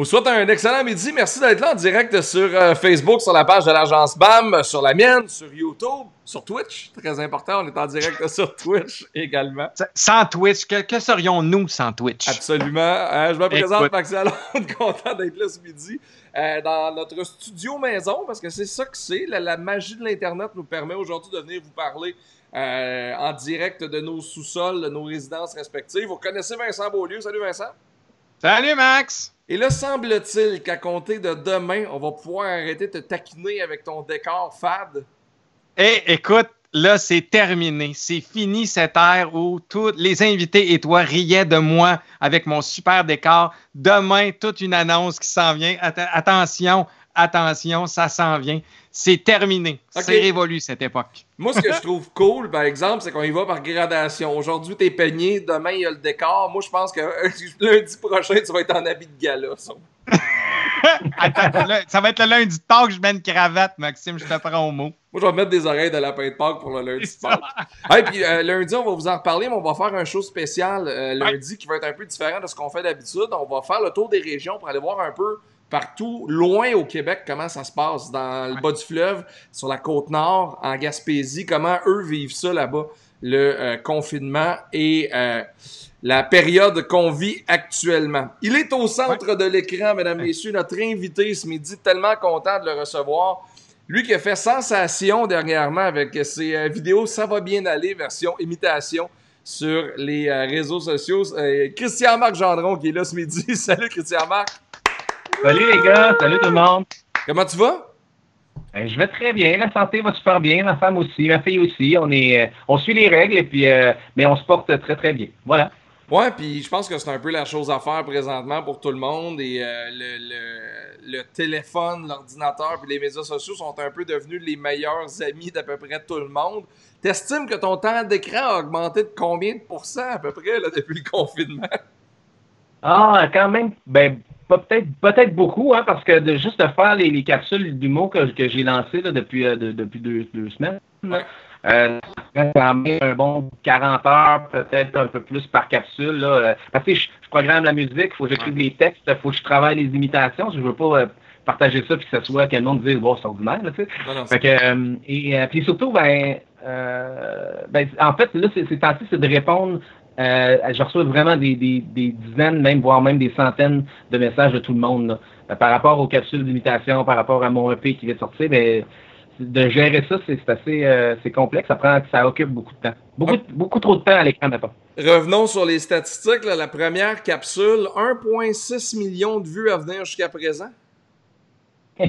vous souhaite un excellent midi. Merci d'être là en direct sur euh, Facebook, sur la page de l'agence BAM, sur la mienne, sur YouTube, sur Twitch. Très important, on est en direct sur Twitch également. Sans Twitch, que, serions-nous sans Twitch? Absolument. Euh, je me présente, Max content d'être là ce midi. Euh, dans notre studio maison, parce que c'est ça que c'est. La, magie de l'Internet nous permet aujourd'hui de venir vous parler en direct de nos sous-sols, de nos résidences respectives. Vous connaissez Vincent Beaulieu. Salut Vincent. Salut Max! Et là, semble-t-il qu'à compter de demain, on va pouvoir arrêter de te taquiner avec ton décor fade. Eh, écoute, là, c'est terminé. C'est fini cette ère où tous les invités et toi riaient de moi avec mon super décor. Demain, toute une annonce qui s'en vient. attention, attention, ça s'en vient. C'est terminé. C'est révolu cette époque. Moi, ce que je trouve cool, par exemple, c'est qu'on y va par gradation. Aujourd'hui, t'es peigné, demain, il y a le décor. Moi, je pense que lundi prochain, tu vas être en habit de gala. Ça, ça va être le lundi de Pâques, je mets une cravate, Maxime, je te prends au mot. Moi, je vais mettre des oreilles de lapin de Pâques pour le lundi de Pâques. Et puis euh, lundi, on va vous en reparler, mais on va faire un show spécial euh, lundi qui va être un peu différent de ce qu'on fait d'habitude. On va faire le tour des régions pour aller voir un peu partout, loin au Québec, comment ça se passe dans le bas du fleuve, sur la côte nord, en Gaspésie, comment eux vivent ça là-bas, le euh, confinement et euh, la période qu'on vit actuellement. Il est au centre de l'écran, mesdames, messieurs, notre invité ce midi, tellement content de le recevoir. Lui qui a fait sensation dernièrement avec ses euh, vidéos Ça va bien aller, version imitation sur les réseaux sociaux. Christian-Marc Gendron qui est là ce midi. Salut Christian-Marc. Salut les gars, salut tout le monde. Comment tu vas? Ben, je vais très bien, la santé va super bien, ma femme aussi, ma fille aussi. On est, euh, on suit les règles et puis, euh, mais on se porte très très bien. Voilà. Ouais, puis je pense que c'est un peu la chose à faire présentement pour tout le monde et euh, le, le, téléphone, l'ordinateur puis les médias sociaux sont un peu devenus les meilleurs amis d'à peu près tout le monde. T'estimes que ton temps d'écran a augmenté de combien de pourcents à peu près là, depuis le confinement? Ah, quand même, ben peut-être peut-être beaucoup, hein, parce que de, juste de faire les, les capsules d'humour que, que j'ai lancées là, depuis, euh, depuis deux, deux semaines, euh, quand même un bon 40 heures, peut-être un peu plus par capsule. Là, euh, parce que je, programme la musique, il faut que j'écrive les textes, il faut que je travaille les imitations. Je ne veux pas euh, partager ça puis que ce soit que le monde dise bon, c'est ordinaire. Là, tu sais. fait que, et puis surtout, ben, ben, en fait, là, c'est c'est de répondre euh, je reçois vraiment des, dizaines, même voire même des centaines de messages de tout le monde. Euh, par rapport aux capsules d'imitation, par rapport à mon EP qui vient de sortir, mais de gérer ça, c'est assez euh, complexe. Ça prend, ça occupe beaucoup de temps. Beaucoup, beaucoup trop de temps à l'écran maintenant. Revenons sur les statistiques. la première capsule, 1,6 million de vues à venir jusqu'à présent.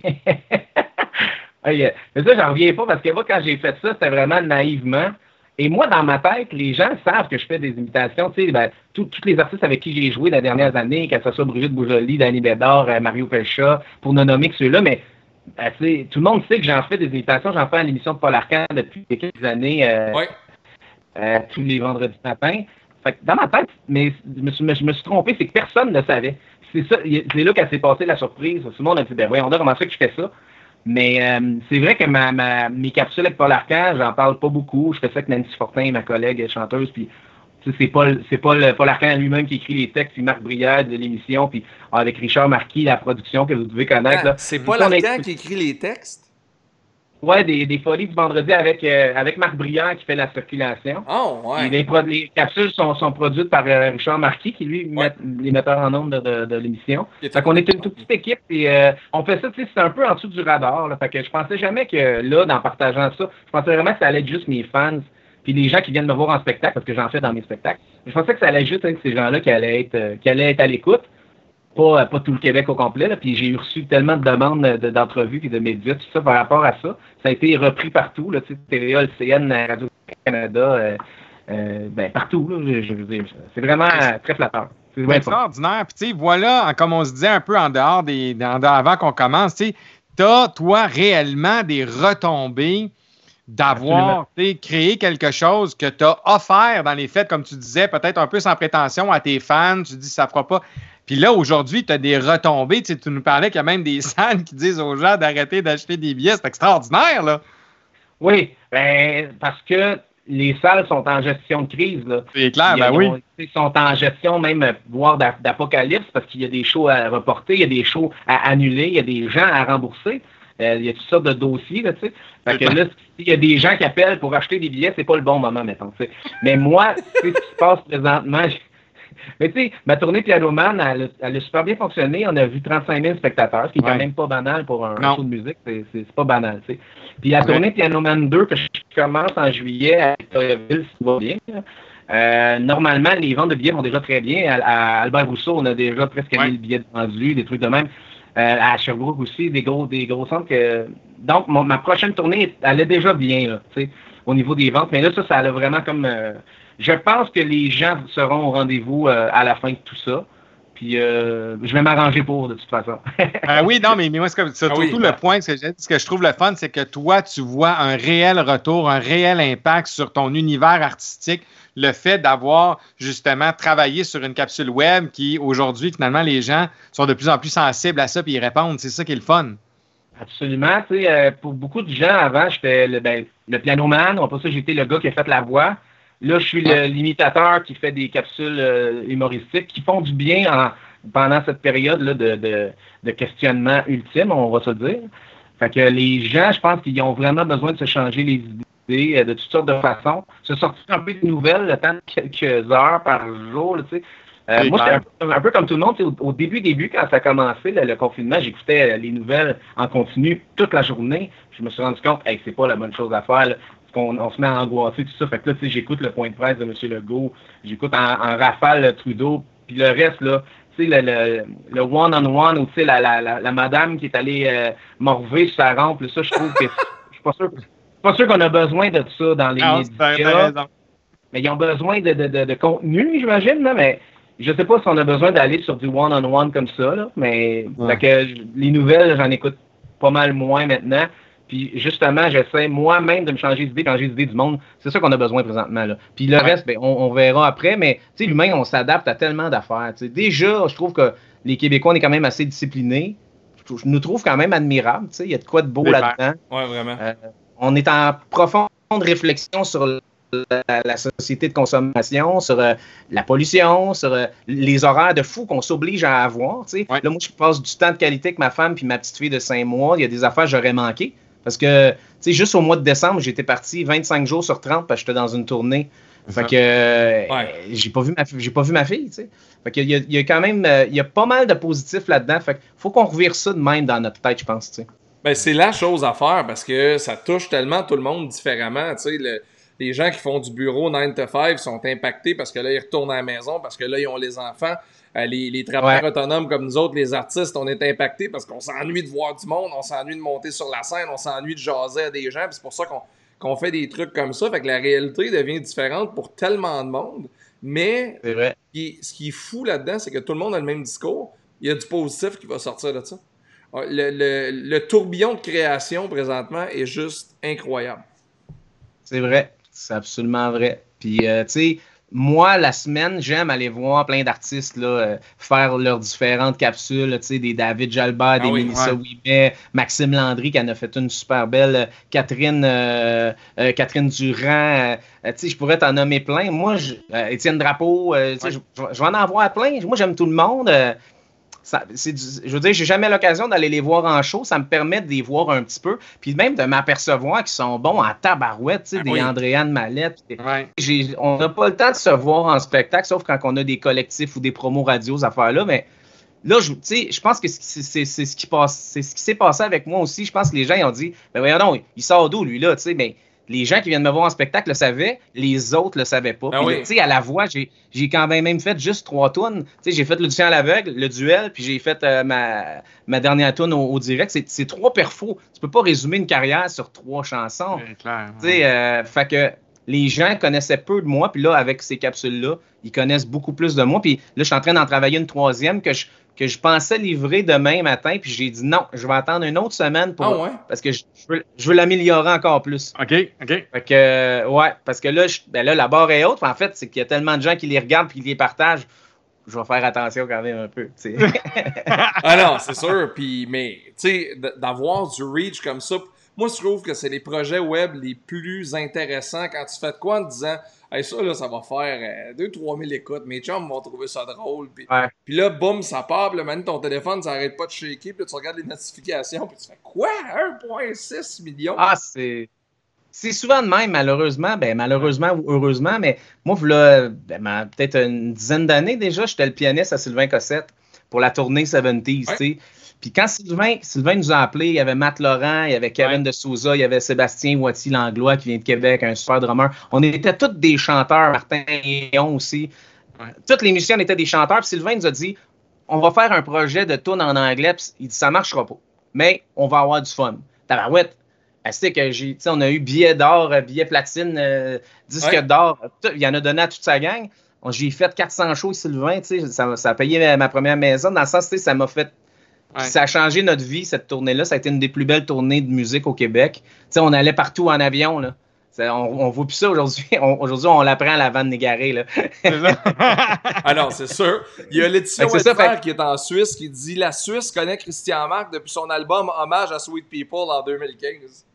mais ça, j'en reviens pas parce que moi, quand j'ai fait ça, c'était vraiment naïvement. Et moi, dans ma tête, les gens savent que je fais des imitations. Tu sais, ben, tous les artistes avec qui j'ai joué les dernières années, que ce soit Brigitte Boujoli, Danny Bédard, euh, Mario Pelcha, pour ne nommer que ceux-là, mais ben, tout le monde sait que j'en fais des imitations. J'en fais à l'émission de Paul Arcand depuis quelques années, euh, euh, tous les vendredis matin. Fait dans ma tête, mais je me suis, je me suis trompé, c'est que personne ne savait. C'est ça, c'est là qu'elle s'est passée la surprise. Tout le monde a dit, ben oui, on a commencé que je fais ça? Mais euh, c'est vrai que ma, ma, mes capsules avec Paul Arcand, j'en parle pas beaucoup. Je fais ça avec Nancy Fortin, ma collègue chanteuse, puis c'est Paul, c'est Paul, Paul Arcand lui-même qui écrit les textes, puis Marc Brière de l'émission, puis avec Richard Marquis, la production que vous devez connaître. Ah, c'est Paul Arcand qui écrit les textes? Ouais, des, des folies du vendredi avec, euh, avec Marc Briand qui fait la circulation. Oh, ouais. les, les, capsules sont, sont produites par euh, Richard Marquis, qui lui met les metteurs en nombre de, de, l'émission. Fait qu'on est une toute petite équipe et euh, on fait ça, tu sais, c'est un peu en dessous du radar. Là, fait que je pensais jamais que là, en partageant ça, je pensais vraiment que ça allait être juste mes fans puis les gens qui viennent me voir en spectacle, parce que j'en fais dans mes spectacles. Je pensais que ça allait juste être ces gens-là qui allaient être, qui allaient être à l'écoute pas, pas tout le Québec au complet, là, puis j'ai reçu tellement de demandes d'entrevues et de médias, tout ça par rapport à ça. Ça a été repris partout, là, TVA, LCN, Radio-Canada, euh, euh, ben, partout, là, je, veux dire. C'est vraiment très flatteur. C'est extraordinaire. Puis, voilà, comme on se disait un peu en dehors des. avant qu'on commence, tu as, toi, réellement des retombées d'avoir créé quelque chose que tu as offert dans les fêtes, comme tu disais, peut-être un peu sans prétention à tes fans. Tu dis, ça fera pas. Puis là, aujourd'hui, tu as des retombées. Tu, nous parlais qu'il y a même des salles qui disent aux gens d'arrêter d'acheter des billets. C'est extraordinaire, là. Oui, ben, parce que les salles sont en gestion de crise. C'est clair, ben oui. Ils sont en gestion même, voire d'apocalypse, parce qu'il y a des shows à reporter, il y a des shows à annuler, il y a des gens à rembourser. Euh, il y a toutes sortes de dossiers, là, tu sais. Fait que là, s'il y a des gens qui appellent pour acheter des billets, c'est pas le bon moment, mettons, Mais moi, ce qui se passe présentement, mais tu sais, ma tournée Piano Man, elle, a super bien fonctionné. On a vu 35 000 spectateurs, ce qui est quand même pas banal pour un, show de musique. C'est pas banal, tu sais. Puis la tournée Piano Man 2, que je commence en juillet à Victoriaville, si va bien, euh, normalement, les ventes de billets vont déjà très bien. À, Albert Rousseau, on a déjà presque 1000 billets vendus, des trucs de même. Euh, à Sherbrooke aussi, des gros, des gros centres. Que... Donc, ma prochaine tournée, elle est déjà bien, là, au niveau des ventes. Mais là, ça, ça a vraiment comme... Euh, je pense que les gens seront au rendez-vous euh, à la fin de tout ça. Puis je vais m'arranger pour, de toute façon. ah oui, non, mais, moi, c'est ah surtout le point que, ce que je trouve le fun, c'est que toi, tu vois un réel retour, un réel impact sur ton univers artistique le fait d'avoir justement travaillé sur une capsule web qui, aujourd'hui, finalement, les gens sont de plus en plus sensibles à ça et ils répondent. C'est ça qui est le fun. Absolument. Tu sais, euh, pour beaucoup de gens, avant, j'étais le, ben, le pianoman. Pas ça, j'étais le gars qui a fait la voix. Là, je suis l'imitateur qui fait des capsules euh, humoristiques qui font du bien pendant cette période-là de, de, questionnement ultime, on va se dire. Fait que les gens, je pense qu'ils ont vraiment besoin de se changer les idées euh, de toutes sortes de façons. Se sortir un peu de nouvelles le temps de quelques heures par jour. Euh, moi, c'est un, peu comme tout le monde. Au, début, début, quand ça a commencé, le, confinement, j'écoutais les nouvelles en continu toute la journée. Je me suis rendu compte que c'est pas la bonne chose à faire. Qu'on on se met à angoisser, tout ça. Fait que là, j'écoute le point de presse de M. Legault, j'écoute en, rafale Trudeau, puis le reste, là, tu sais, le, one-on-one, ou tu sais, la, la, la, madame qui est allée morver sur sa rampe, ça, je trouve que je suis pas sûr pas sûr qu'on a besoin de ça dans les ah, médias. Mais ils ont besoin de, de, de, contenu, j'imagine, mais je sais pas si on a besoin d'aller sur du one-on-one comme ça, là, mais que les nouvelles, j'en écoute pas mal moins maintenant. Puis justement, j'essaie moi-même de me changer d'idée, changer d'idée du monde. C'est ça qu'on a besoin présentement. Là. Puis le reste, ben, on, verra après, mais l'humain, on s'adapte à tellement d'affaires. Déjà, je trouve que les Québécois, on est quand même assez disciplinés. Je nous trouve quand même admirables. Il y a de quoi de beau là-dedans. Vraiment. Euh, on est en profonde réflexion sur la, société de consommation, sur euh, la pollution, sur euh, les horaires de fou qu'on s'oblige à avoir. Là, moi, je passe du temps de qualité avec ma femme puis ma petite fille de 5 mois. Il y a des affaires que j'aurais manqué. Parce que, tu sais, juste au mois de décembre, j'étais parti 25 jours sur 30 parce que j'étais dans une tournée. Fait que euh, j'ai pas vu ma j'ai pas vu ma fille, tu sais. Fait qu'il y, y, a quand même il y a pas mal de positifs là-dedans. Fait qu'il faut qu'on revire ça de même dans notre tête, je pense, tu sais. Ben, c'est la chose à faire parce que ça touche tellement tout le monde différemment. Tu sais, les gens qui font du bureau 9 to 5 sont impactés parce que là, ils retournent à la maison, parce que là, ils ont les enfants. Euh, les, les travailleurs autonomes comme nous autres, les artistes, on est impactés parce qu'on s'ennuie de voir du monde, on s'ennuie de monter sur la scène, on s'ennuie de jaser à des gens. C'est pour ça qu'on fait des trucs comme ça. Fait que la réalité devient différente pour tellement de monde. Mais vrai. ce qui est fou là-dedans, c'est que tout le monde a le même discours. Il y a du positif qui va sortir de ça. Le, tourbillon de création présentement est juste incroyable. C'est vrai, c'est absolument vrai. Puis, euh, tu sais, moi, la semaine, j'aime aller voir plein d'artistes là, euh, faire leurs différentes capsules, des David Jalbert, des ah oui, Mélissa Maxime Landry qui en a fait une super belle, euh, Catherine, Catherine Durand, je pourrais t'en nommer plein. Moi, Étienne Drapeau, je, vais en avoir plein. Moi, j'aime tout le monde je veux dire, j'ai jamais l'occasion d'aller les voir en show. Ça me permet de les voir un petit peu. Puis même de m'apercevoir qu'ils sont bons en tabarouette, tu sais, ah des Andréane Mallette. On n'a pas le temps de se voir en spectacle, sauf quand on a des collectifs ou des promos radios, affaires-là. Mais là, je, je pense que c'est ce qui passe, c'est ce qui s'est passé avec moi aussi. Je pense que les gens ils ont dit, ben voyons non, il sort d'où lui là, tu sais, mais les gens qui viennent me voir en spectacle le savaient, les autres le savaient pas. Ah sais, À la voix, j'ai quand même fait juste trois tunes. J'ai fait l'audition à l'aveugle, le duel, puis j'ai fait euh, ma, ma, dernière tune au, direct. C'est trois perfos. Tu peux pas résumer une carrière sur trois chansons. Clair, euh, fait que les gens connaissaient peu de moi, puis là, avec ces capsules-là, ils connaissent beaucoup plus de moi. Puis là, je suis en train d'en travailler une troisième que je, que je pensais livrer demain matin, puis j'ai dit non, je vais attendre une autre semaine pour. Ah parce que je, veux, l'améliorer encore plus. OK, OK. Fait que, euh, ouais, parce que là, ben là, la barre est haute. En fait, c'est qu'il y a tellement de gens qui les regardent puis qui les partagent. Je vais faire attention quand même un peu. ah non, c'est sûr. Puis, mais, tu sais, d'avoir du reach comme ça Moi, je trouve que c'est les projets web les plus intéressants quand tu fais de quoi en te disant hey, ça, là, ça va faire 2-3 000 écoutes. Mes chums vont trouver ça drôle. Puis, puis là, boum, ça part. Puis là, maintenant, ton téléphone, ça arrête pas de shaker. Puis là, tu regardes les notifications. Puis tu fais quoi? 1,6 million? Ah, c'est. C'est souvent de même, malheureusement. Ben, malheureusement ou heureusement, mais moi, là, ben, peut-être une dizaine d'années déjà, j'étais le pianiste à Sylvain Cossette pour la tournée 70s, tu sais. Puis quand Sylvain, Sylvain nous a appelés, il y avait Matt Laurent, il y avait Kevin de Souza, il y avait Sébastien Watty Langlois qui vient de Québec, un super drummer. On était tous des chanteurs, Martin et on aussi. Toutes les musiciens étaient des chanteurs. Puis Sylvain nous a dit on va faire un projet de tune en anglais. Puis il dit ça marchera pas. Mais on va avoir du fun. Tabarouette, c'est que j'ai, on a eu billets d'or, euh, billets platine, euh, disques d'or. Il y en a donné à toute sa gang. J'ai fait 400 shows, Sylvain, ça, ça a payé ma première maison. Dans le sens, ça m'a fait ça a changé notre vie, cette tournée-là. Ça a été une des plus belles tournées de musique au Québec. sais, on allait partout en avion. Là. on ne voit plus ça aujourd'hui. aujourd'hui, on l'apprend à la vanne négarée. Là. ah non, c'est sûr. Il y a Laetitia qui est en Suisse qui dit La Suisse connaît Christian Marc depuis son album Hommage à Sweet People en 2015.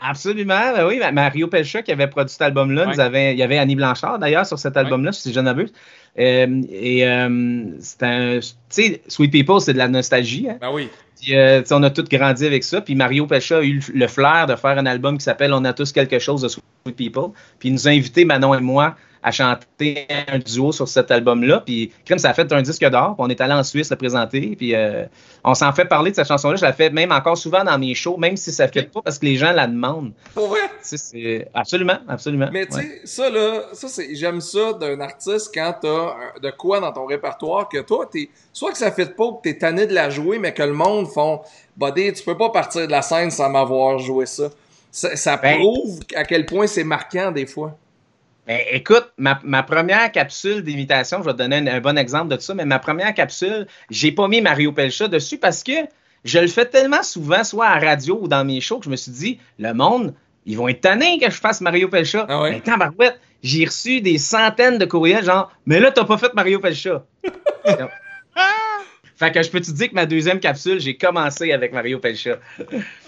Absolument, ben oui. Mario Pelcha qui avait produit cet album-là, il y avait Annie Blanchard d'ailleurs sur cet album-là, si je ne m'abuse. Euh, et euh, c'est un. Tu sais, Sweet People, c'est de la nostalgie. Hein? Ben oui. Puis, euh, on a tous grandi avec ça. Puis Mario Pelcha a eu le flair de faire un album qui s'appelle On a tous quelque chose de Sweet People. Puis il nous a invités, Manon et moi, à chanter un duo sur cet album-là. Puis, Crime, ça a fait un disque d'or. On est allé en Suisse le présenter. Puis, euh, on s'en fait parler de cette chanson-là. Je la fais même encore souvent dans mes shows, même si ça ne fait pas parce que les gens la demandent. Pour vrai? C'est, absolument, absolument. Mais tu sais, ça, là, ça, c'est, j'aime ça d'un artiste quand t'as de quoi dans ton répertoire que toi, t'es, soit que ça fait pas que t'es tanné de la jouer, mais que le monde font, buddy, tu peux pas partir de la scène sans m'avoir joué ça. Ça, ben prouve à quel point c'est marquant des fois. Écoute, ma, première capsule d'imitation, je vais te donner un, bon exemple de ça, mais ma première capsule, j'ai pas mis Mario Pelcha dessus parce que je le fais tellement souvent, soit à radio ou dans mes shows, que je me suis dit, le monde, ils vont être tannés que je fasse Mario Pelcha. Ah Mais quand Barouette, j'ai reçu des centaines de courriels genre, mais là, t'as pas fait Mario Pelcha. Fait que je peux te dire que ma deuxième capsule, j'ai commencé avec Mario Pelcha?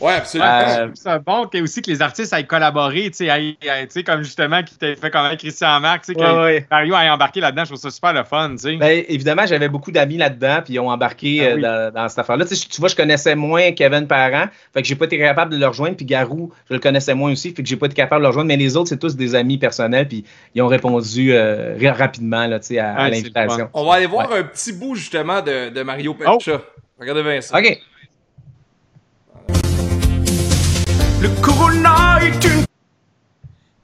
Ouais, absolument. Euh, c'est bon que, aussi que les artistes aient collaboré, tu sais, comme justement qui t'a fait comme Christian Marc, tu sais, que Mario ait embarqué là-dedans, je trouve ça super le fun, tu sais. Ben, évidemment, j'avais beaucoup d'amis là-dedans, puis ils ont embarqué ah euh, dans, cette affaire-là. Tu, vois, je connaissais moins Kevin Parent, fait que j'ai pas été capable de le rejoindre, puis Garou, je le connaissais moins aussi, fait que j'ai pas été capable de le rejoindre, mais les autres, c'est tous des amis personnels, puis ils ont répondu euh, rapidement, là, tu sais, à, l'invitation. On va aller voir un petit bout, justement, de, de Mario Mario Pelcha. Oh. Regardez bien ça. OK. Le Corona est une.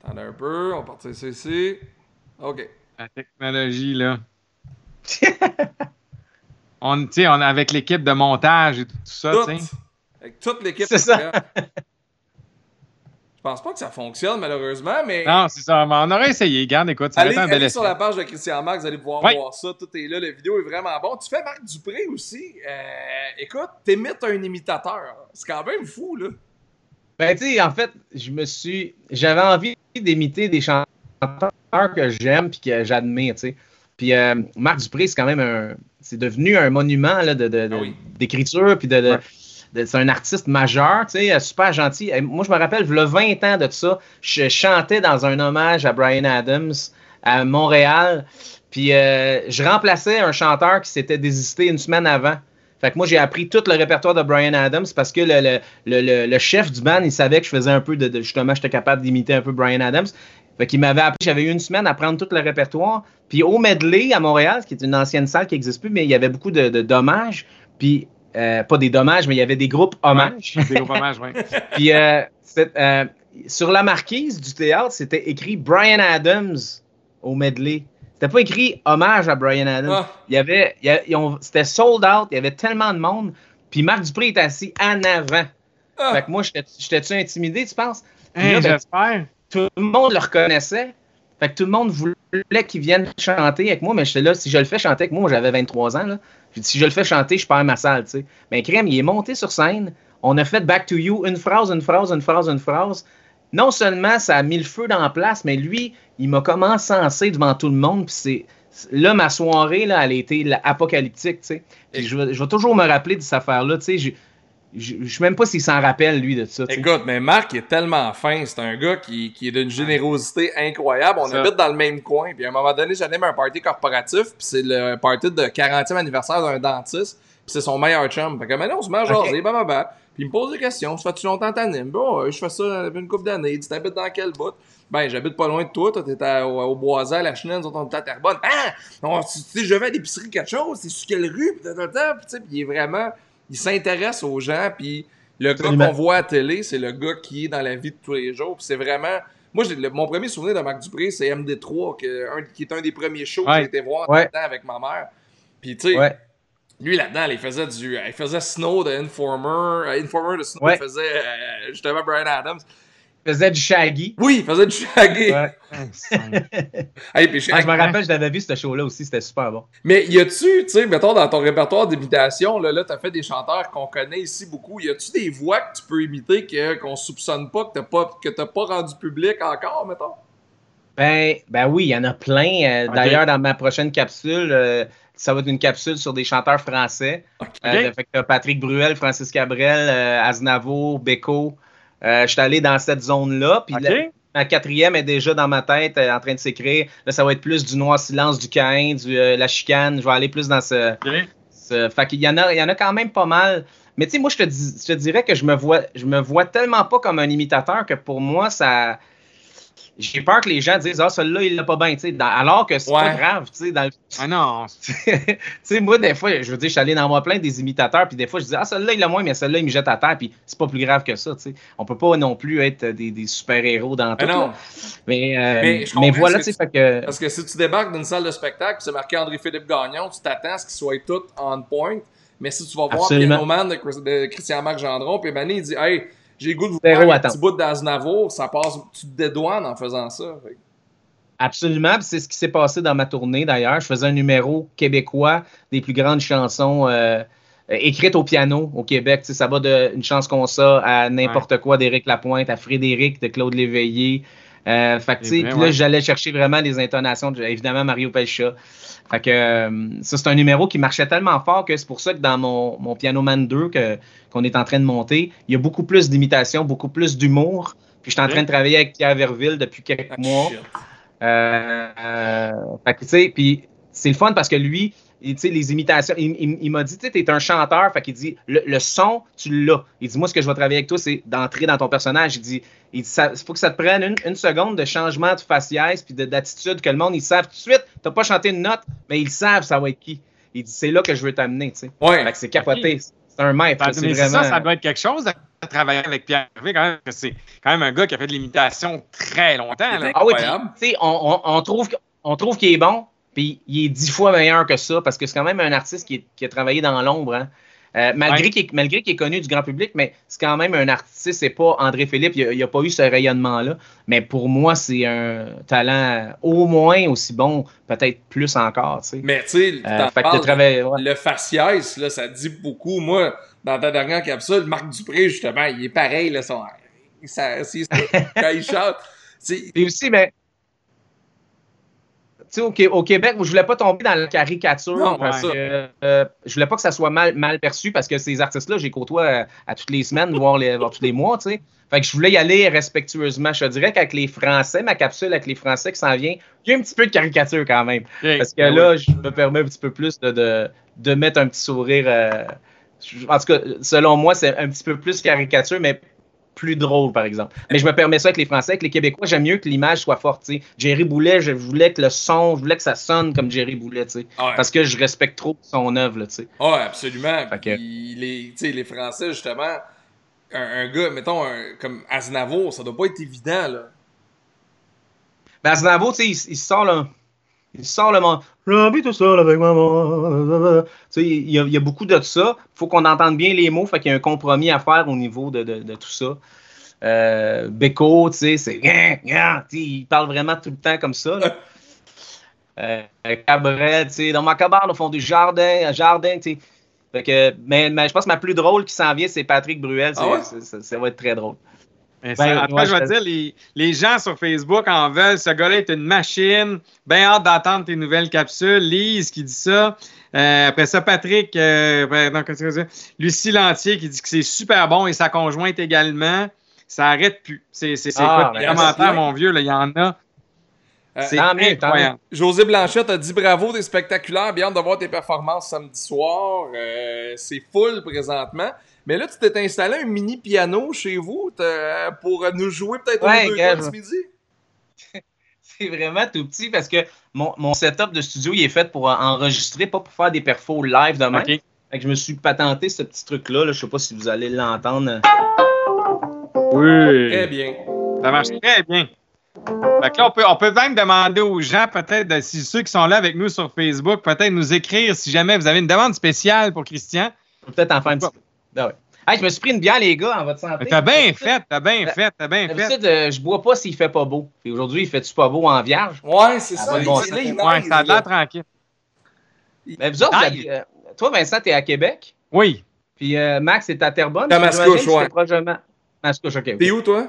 Attendez un peu, on va partir ici. OK. La technologie, là. on, on, avec l'équipe de montage et tout ça, tu sais. Avec toute l'équipe. C'est ça. Je pense pas que ça fonctionne, malheureusement, mais. Non, c'est ça. on aurait essayé. Garde, écoute, ça allez, allez sur la page de Christian Marc, vous allez pouvoir voir ça. Tout est là. La vidéo est vraiment bon. Tu fais Marc Dupré aussi. Euh, écoute, t'imites un imitateur. C'est quand même fou, là. Ben, tu sais, en fait, je me suis. J'avais envie d'imiter des chanteurs que j'aime puis que j'admire, tu sais. Puis euh, Marc Dupré, c'est quand même un. C'est devenu un monument là, de, de, ah d'écriture puis de c'est un artiste majeur, tu sais, super gentil. Moi, je me rappelle, le 20 ans de ça, je chantais dans un hommage à Brian Adams à Montréal. Puis euh, je remplaçais un chanteur qui s'était désisté une semaine avant. Fait que moi, j'ai appris tout le répertoire de Brian Adams parce que le, le, chef du band, il savait que je faisais un peu de. justement, j'étais capable d'imiter un peu Brian Adams. Fait qu'il m'avait appris, j'avais eu une semaine à prendre tout le répertoire. Puis au Medley à Montréal, qui est une ancienne salle qui n'existe plus, mais il y avait beaucoup de, de dommages. Puis euh, pas des dommages, mais il y avait des groupes hommages. des groupes hommages, oui. Puis euh, euh, sur la marquise du théâtre, c'était écrit Brian Adams au medley. C'était pas écrit hommage à Brian Adams. Ah. Il y avait, c'était sold out, il y avait tellement de monde. Puis Marc Dupré était assis en avant. Ah. Fait que moi, j'étais-tu intimidé, tu penses? Hein, j'espère. Tout le monde le reconnaissait. Fait que tout le monde voulait qu'il vienne chanter avec moi, mais j'étais là, si je le fais chanter avec moi, moi j'avais 23 ans, là, si je le fais chanter, je perds ma salle, tu sais. Mais Crème, il est monté sur scène, on a fait Back to You, une phrase, une phrase, une phrase, une phrase. Non seulement ça a mis le feu dans la place, mais lui, il m'a commencé à devant tout le monde, puis c'est là, ma soirée, là, elle a été apocalyptique, tu sais. Je, vais toujours me rappeler de cette affaire-là, tu sais je ne sais même pas s'il s'en rappelle, lui, de ça. Écoute, mais Marc est tellement fin. C'est un gars qui, qui est d'une générosité incroyable. On habite dans le même coin. Puis à un moment donné, j'anime un party corporatif. Puis c'est le party de 40e anniversaire d'un dentiste. Puis c'est son meilleur chum. Fait que maintenant, on se met à jaser, bah, bah, bah. Puis il me pose des questions. Ça fait-tu longtemps que t'animes? Bon, je fais ça depuis une couple d'années. Tu t'habites dans quel bout? Ben, j'habite pas loin de toi. Toi, t'es au, au à la Chenelle, nous on est à Terrebonne. Ah! tu sais, je vais à l'épicerie quelque chose. C'est sur quelle rue? Puis, tu sais, puis il est vraiment il s'intéresse aux gens, puis le gars qu'on voit à télé, c'est le gars qui est dans la vie de tous les jours. c'est vraiment. Moi, mon premier souvenir de Marc Dupré, c'est MD3, qui est un des premiers shows que j'ai été voir ouais. avec ma mère. Puis, tu sais, lui là-dedans, il faisait du. Il faisait Snow de Informer. Euh, Informer de Snow, il faisait euh, justement Brian Adams faisait du Shaggy. Oui, il faisait du Shaggy. Ouais. hey, puis, ah, je me rappelle, je l'avais vu ce show-là aussi, c'était super bon. Mais y a-tu, tu sais, mettons dans ton répertoire d'imitation, là, là t'as fait des chanteurs qu'on connaît ici beaucoup. Y a-tu des voix que tu peux imiter que, qu'on soupçonne pas, que t'as pas, que t'as pas rendu public encore, mettons? Ben, ben oui, il y en a plein. Euh, d'ailleurs, dans ma prochaine capsule, euh, ça va être une capsule sur des chanteurs français. Okay. Euh, Patrick Bruel, Francis Cabrel, Aznavour, Beko. Euh, je suis allé dans cette zone-là. Puis la, quatrième est déjà dans ma tête euh, en train de s'écrire. Là, ça va être plus du noir silence, du Caïn, du euh, la chicane. Je vais aller plus dans ce. fait qu'il y en a, il y en a quand même pas mal. Mais tu sais, moi, je te, dis, je te dirais que je me vois, je me vois tellement pas comme un imitateur que pour moi, ça j'ai peur que les gens disent Ah, celui-là, il l'a pas bien, tu sais, alors que c'est pas grave, tu sais. Dans Ah non! tu sais, moi, des fois, je veux dire, je suis allé dans moi plein des imitateurs, puis des fois, je dis Ah, celui-là, il l'a moins, mais celui-là, il me jette à terre, puis c'est pas plus grave que ça, tu sais. On peut pas non plus être des, des super-héros dans tout. Non. Mais, euh, mais, voilà, tu sais, que. Parce que si tu débarques d'une salle de spectacle, c'est marqué André-Philippe Gagnon, tu t'attends à ce qu'ils soient tous on point. Mais si tu vas voir Piano Man de, Christian-Marc Gendron, puis Mané, il dit Hey, j'ai le goût de vous faire un petit bout d'Aznavour, ça passe, tu te dédouanes en faisant ça. Absolument, c'est ce qui s'est passé dans ma tournée d'ailleurs. Je faisais un numéro québécois des plus grandes chansons euh, écrites au piano au Québec. Ça va d'une chance comme ça à n'importe quoi d'Éric Lapointe, à Frédéric de Claude Léveillé. Euh, fait puis là, j'allais chercher vraiment les intonations, de, évidemment, Mario Pelcha. Fait que euh, ça, c'est un numéro qui marchait tellement fort que c'est pour ça que dans mon, mon Piano Man 2 que, qu'on est en train de monter, il y a beaucoup plus d'imitation, beaucoup plus d'humour. Puis je suis en train de travailler avec Pierre Verville depuis quelques ah, mois. Euh, euh, fait que, tu sais, puis c'est le fun parce que lui, les imitations. Il, m'a dit, tu es un chanteur, fait qu'il dit, le, son, tu l'as. Il dit, moi, ce que je vais travailler avec toi, c'est d'entrer dans ton personnage. Il dit, il faut que ça te prenne une, seconde de changement de faciès puis d'attitude que le monde, ils savent tout de suite. T'as pas chanté une note, mais ils savent ça va être qui. Il dit, c'est là que je veux t'amener, tu sais. Ouais. Fait que c'est capoté. C'est un maître. c'est vraiment... ça, ça doit être quelque chose de travailler avec Pierre Hervé, quand même, c'est quand même un gars qui a fait de l'imitation très longtemps. Là. Ah oui, tu sais, on, on, trouve, on trouve qu'il est bon, puis il est dix fois meilleur que ça parce que c'est quand même un artiste qui, a travaillé dans l'ombre. Hein. Euh, malgré qu'il est connu du grand public, mais c'est quand même un artiste, c'est pas André Philippe, il n'a pas eu ce rayonnement-là. Mais pour moi, c'est un talent au moins aussi bon, peut-être plus encore. Mais tu sais, euh, le faciès, là, ça dit beaucoup. Moi, dans ta dernière capsule, Marc Dupré, justement, il est pareil, là, son... ça, quand il chante. Et aussi, mais au, au, Québec, je voulais pas tomber dans la caricature. Non, parce que, euh, je voulais pas que ça soit mal, mal perçu parce que ces artistes-là, j'ai côtoie à, toutes les semaines, voire, les, tous les mois. Fait que je voulais y aller respectueusement. Je te dirais qu'avec les Français, ma capsule avec les Français qui s'en vient, il y a un petit peu de caricature quand même. parce que ben là, je me permets un petit peu plus de, de, mettre un petit sourire. Euh, en tout cas, selon moi, c'est un petit peu plus caricature, mais plus drôle, par exemple. Mais je me permets ça avec les Français. Avec les Québécois, j'aime mieux que l'image soit forte. Jerry Boulet, je voulais que le son, je voulais que ça sonne comme Jerry Boulet, parce que je respecte trop son œuvre. Oui, absolument. les, les Français, justement, un, gars, mettons, comme Aznavour, ça doit pas être évident. Là. Ben, Aznavour, il, il sort là. Il sort le monde. J'ai tout seul avec maman. Il y, a, il y a beaucoup de ça. Il faut qu'on entende bien les mots. Fait qu'il y a un compromis à faire au niveau de, de, de tout ça. Euh, Beko, tu sais, c'est. Il parle vraiment tout le temps comme ça. euh, Cabaret, tu sais, dans ma cabane, au fond du jardin, jardin, tu sais. Fait que, mais, mais, je pense que ma plus drôle qui s'en vient, c'est Patrick Bruel. Ah ça, ça, va être très drôle. Ben, après, je vais dire, les, les, gens sur Facebook en veulent. Ce gars-là est une machine. Bien hâte d'entendre tes nouvelles capsules. Lise qui dit ça. Euh, après ça, Patrick, euh, ben, Lucie Lantier qui dit que c'est super bon et sa conjointe également. Ça arrête plus. C'est ah, quoi, commentaires, mon vieux, il y en a. Euh, c'est incroyable. José Blanchette a dit bravo, t'es spectaculaire, bien de voir tes performances samedi soir. Euh, c'est full présentement. Mais là, tu t'es installé un mini piano chez vous pour nous jouer peut-être ouais, deux ce midi? c'est vraiment tout petit parce que mon, mon, setup de studio il est fait pour enregistrer, pas pour faire des perfos live demain. Okay. je me suis patenté ce petit truc-là. Là. Je sais pas si vous allez l'entendre. Oui. Très bien. Ça marche très bien. Fait là, on peut, on peut même demander aux gens, peut-être, si ceux qui sont là avec nous sur Facebook, peut-être nous écrire si jamais vous avez une demande spéciale pour Christian. Peut-être en faire un petit ah ouais. je me suis pris une bière, les gars, en votre santé. T'as bien fait, t'as bien fait, t'as bien fait. Euh, je bois pas s'il fait pas beau. Et aujourd'hui, il fait-tu pas beau en vierge? Ouais, c'est ça. Bon ouais, ça a l'air tranquille. Mais vous autres, euh, toi, Vincent, t'es à Québec? Oui. Puis euh, Max, t'es à Terrebonne? Damascouche, ouais. Mascouche, OK. T'es où, toi?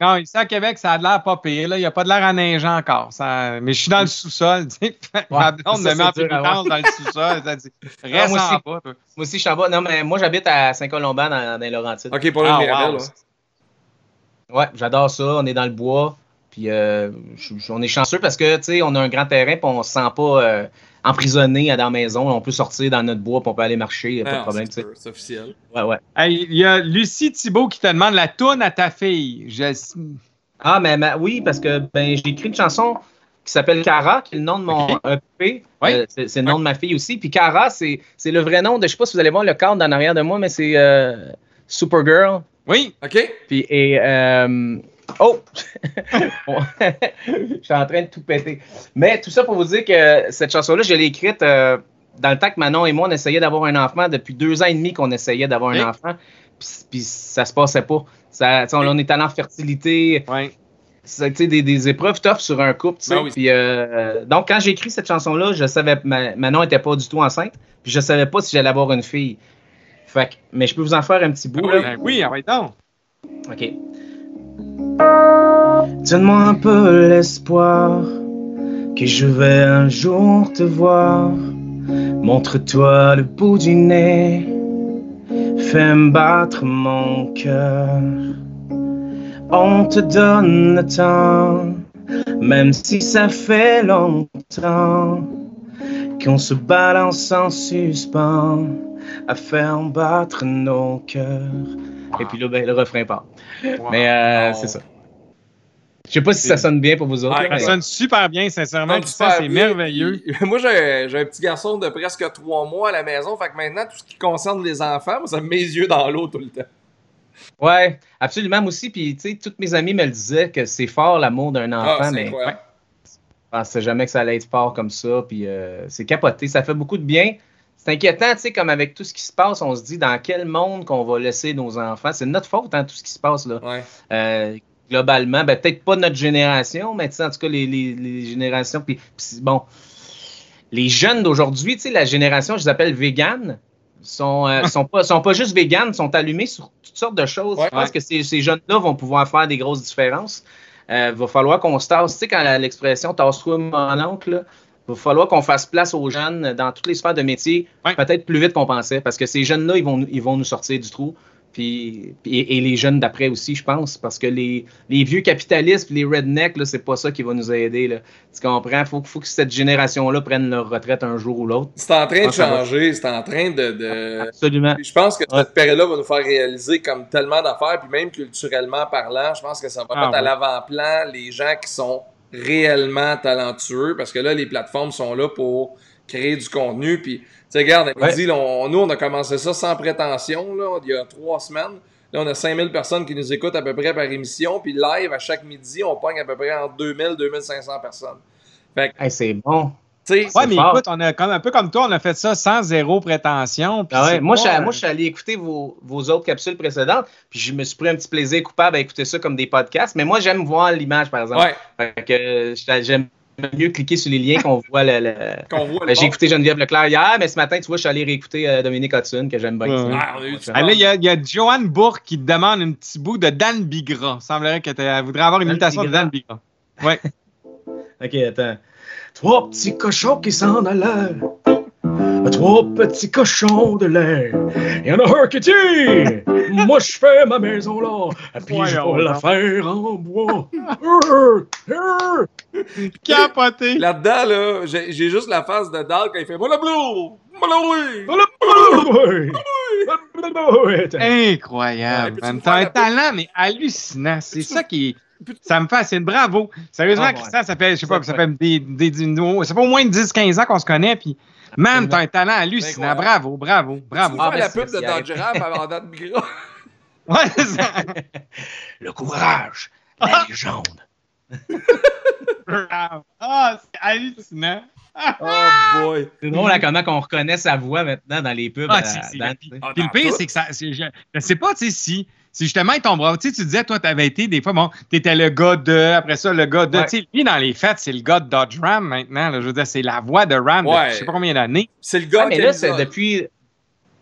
Non, ici à Québec, ça a l'air pas pire. Il n'y a pas de l'air à neiger encore. Ça... Mais je suis dans le sous-sol. Ma blonde me met en pénitence dans le sous-sol. Reste en bas. Moi aussi, je suis en bas. Non, mais moi, j'habite à Saint-Colomban, dans, dans les Laurentides. OK, pour le ah, Ouais, j'adore ça. On est dans le bois. Puis euh, on est chanceux parce que, tu sais, on a un grand terrain puis on se sent pas euh, emprisonné dans la maison. On peut sortir dans notre bois puis on peut aller marcher. Pas de ah, problème, C'est officiel. Ouais, ouais. Il y a Lucie Thibault qui te demande la toune à ta fille. Ah, mais, oui, parce que ben, j'ai écrit une chanson qui s'appelle Cara, qui est le nom de mon EP. Euh, c'est le nom de ma fille aussi. Puis Cara, c'est le vrai nom de, je sais pas si vous allez voir le cadre en arrière de moi, mais c'est Supergirl. Oui. OK. Puis, et Oh! je suis en train de tout péter. Mais tout ça pour vous dire que cette chanson-là, je l'ai écrite euh, dans le temps que Manon et moi, on essayait d'avoir un enfant. Depuis deux ans et demi qu'on essayait d'avoir un enfant. Puis, ça se passait pas. Ça, on, on est allé en fertilité. Ouais. Des, des épreuves tough sur un couple. Ah puis, euh, donc, quand j'ai écrit cette chanson-là, je savais Manon n'était pas du tout enceinte. Puis je savais pas si j'allais avoir une fille. Fait mais je peux vous en faire un petit bout. Ah là. oui, arrête donc. OK. Donne-moi un peu l'espoir que je vais un jour te voir. Montre-toi le bout du nez, fais-moi battre mon cœur. On te donne le temps, même si ça fait longtemps qu'on se balance en suspens à faire battre nos cœurs. Et puis là, ben, le refrain part. Mais euh, c'est ça. Je sais pas si ça sonne bien pour vous autres. ça sonne super bien, sincèrement. c'est merveilleux. moi, j'ai un petit garçon de presque trois mois à la maison. Fait que maintenant, tout ce qui concerne les enfants, ça me met les yeux dans l'eau tout le temps. Ouais, absolument. Moi aussi. Puis, tu sais, toutes mes amies me le disaient que c'est fort l'amour d'un ah, enfant, mais. Ouais. Je pensais jamais que ça allait être fort comme ça. Puis, euh, c'est capoté. Ça fait beaucoup de bien. C'est inquiétant, tu sais, comme avec tout ce qui se passe, on se dit dans quel monde qu'on va laisser nos enfants. C'est notre faute, hein, tout ce qui se passe là. Euh, globalement, ben, peut-être pas notre génération, mais en tout cas, les, générations. Puis, bon, les jeunes d'aujourd'hui, tu sais, la génération, je les appelle vegan, sont, euh, sont, pas, sont pas juste véganes, sont allumés sur toutes sortes de choses. je pense que ces, ces jeunes-là vont pouvoir faire des grosses différences. Il euh, va falloir qu'on se tasse. Tu sais, quand l'expression tasse-toi mon oncle, va falloir qu'on fasse place aux jeunes dans toutes les sphères de métier, peut-être plus vite qu'on pensait, parce que ces jeunes-là, ils vont, ils vont nous sortir du trou. Puis, et, les jeunes d'après aussi, je pense, parce que les, vieux capitalistes, les rednecks, là, c'est pas ça qui va nous aider. Là. Tu comprends? Il faut, faut, que cette génération-là prenne leur retraite un jour ou l'autre. C'est en train de changer, c'est en train de, Absolument. je pense que cette période-là va nous faire réaliser comme tellement d'affaires, puis même culturellement parlant, je pense que ça va ah mettre à l'avant-plan les gens qui sont réellement talentueux parce que là, les plateformes sont là pour créer du contenu. Puis, tu sais, regarde, nous, on a commencé ça sans prétention, là, il y a trois semaines. Là, on a 5000 personnes qui nous écoutent à peu près par émission. Puis live, à chaque midi, on pogne à peu près entre 2000 2500 personnes. Fait c'est bon. Oui, mais écoute, on a comme, un peu comme toi, on a fait ça sans zéro prétention. Ah moi, je, moi, je suis allé écouter vos, autres capsules précédentes, puis je me suis pris un petit plaisir coupable à écouter ça comme des podcasts. Mais moi, j'aime voir l'image, par exemple. Ouais. Fait que j'aime mieux cliquer sur les liens qu'on voit le. le... Qu'on voit le Ben, J'ai écouté Geneviève Leclerc hier, mais ce matin, tu vois, je suis allé réécouter euh, Dominique Hudson, que j'aime bien. Ouais. Ah, Ah, il y, a- y a Joanne Bourque qui te demande un petit bout de Dan Bigra. Il semblerait qu'elle voudrait avoir une Dan imitation de. Dan Bigra. Ouais. Ok, attends. Trois petits cochons qui s'en allaient. Trois petits cochons de lait. Il y en a un qui dit Moi, je fais ma maison là. Puis je vais la faire en bois. Capoté. Là-dedans, là, j'ai j'ai juste la face de Dal quand il fait oui! Incroyable. Ouais, T'as un talent, mais hallucinant. C'est ça qui est. Ça me fascine. Bravo. Sérieusement, Ah, ouais. Christian, ça fait, je sais pas, ça fait des, des, des- ça fait au moins 10-15 ans qu'on se connaît. Puis, man, t'as un talent hallucinant. Bravo, bravo, Tu bravo. veux Ah, la pub de Ram avant d'être Migra? Ouais, c'est ça. Le courage, la légende. Bravo. Ah, c'est hallucinant. Oh boy! C'est drôle à comment on reconnaît sa voix maintenant dans les pubs. Ah, à- c'est- c'est- dans- puis- Ah, puis le pire, c'est que ça. c'est- Je, je sais pas, tu sais, si, si justement il tombera. Tu sais, tu disais, toi, tu avais été des fois, bon, tu étais le gars de. Après ça, le gars de. Ouais. Tu sais, lui, dans les fêtes, c'est le gars de Dodge Ram maintenant. là. je veux dire, c'est la voix de Ram Ouais. depuis je sais pas combien d'années. C'est le gars Ah, mais là, c'est depuis,